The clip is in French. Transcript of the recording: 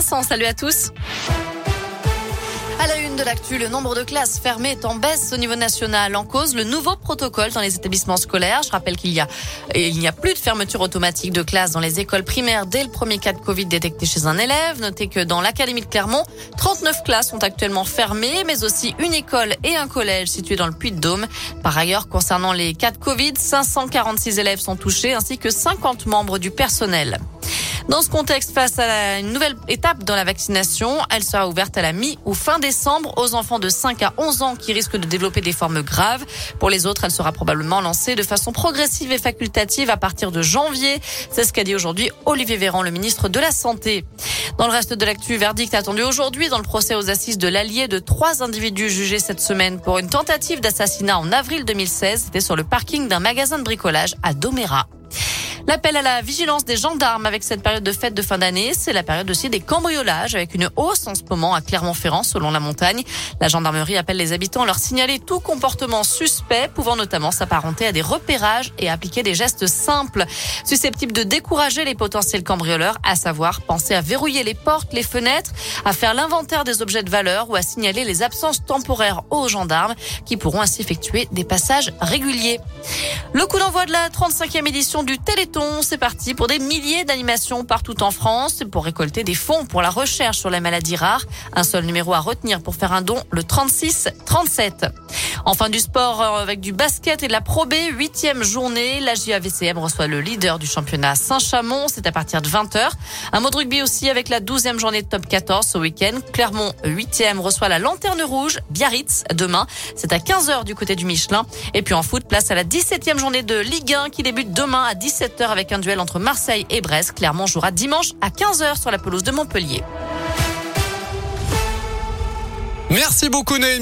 Vincent, salut à tous. À la une de l'actu, le nombre de classes fermées est en baisse au niveau national. En cause, le nouveau protocole dans les établissements scolaires. Je rappelle qu'il n'y a plus de fermeture automatique de classes dans les écoles primaires dès le premier cas de Covid détecté chez un élève. Notez que dans l'académie de Clermont, 39 classes sont actuellement fermées, mais aussi une école et un collège situés dans le Puy-de-Dôme. Par ailleurs, concernant les cas de Covid, 546 élèves sont touchés ainsi que 50 membres du personnel. Dans ce contexte, face à une nouvelle étape dans la vaccination, elle sera ouverte à la mi ou fin décembre aux enfants de 5 à 11 ans qui risquent de développer des formes graves. Pour les autres, elle sera probablement lancée de façon progressive et facultative à partir de janvier. C'est ce qu'a dit aujourd'hui Olivier Véran, le ministre de la Santé. Dans le reste de l'actu, verdict attendu aujourd'hui dans le procès aux assises de l'Allier de trois individus jugés cette semaine pour une tentative d'assassinat en avril 2016. C'était sur le parking d'un magasin de bricolage à Doméra. L'appel à la vigilance des gendarmes avec cette période de fête de fin d'année, c'est la période aussi des cambriolages avec une hausse en ce moment à Clermont-Ferrand selon la montagne. La gendarmerie appelle les habitants à leur signaler tout comportement suspect pouvant notamment s'apparenter à des repérages et appliquer des gestes simples susceptibles de décourager les potentiels cambrioleurs, à savoir penser à verrouiller les portes, les fenêtres, à faire l'inventaire des objets de valeur ou à signaler les absences temporaires aux gendarmes qui pourront ainsi effectuer des passages réguliers. Le coup d'envoi de la 35e édition du Téléthon, c'est parti pour des milliers d'animations partout en France pour récolter des fonds pour la recherche sur les maladies rares. Un seul numéro à retenir pour faire un don, le 36 37. Enfin du sport euh, avec du basket et de la Pro B, huitième journée. La JAVCM reçoit le leader du championnat Saint-Chamond. C'est à partir de 20h. Un mot de rugby aussi avec la douzième journée de top 14 ce week-end. Clermont, huitième, reçoit la Lanterne Rouge, Biarritz, demain. C'est à 15h du côté du Michelin. Et puis en foot, place à la 17e journée de Ligue 1 qui débute demain à 17h avec un duel entre Marseille et Brest. Clermont jouera dimanche à 15h sur la pelouse de Montpellier. Merci beaucoup Noémie.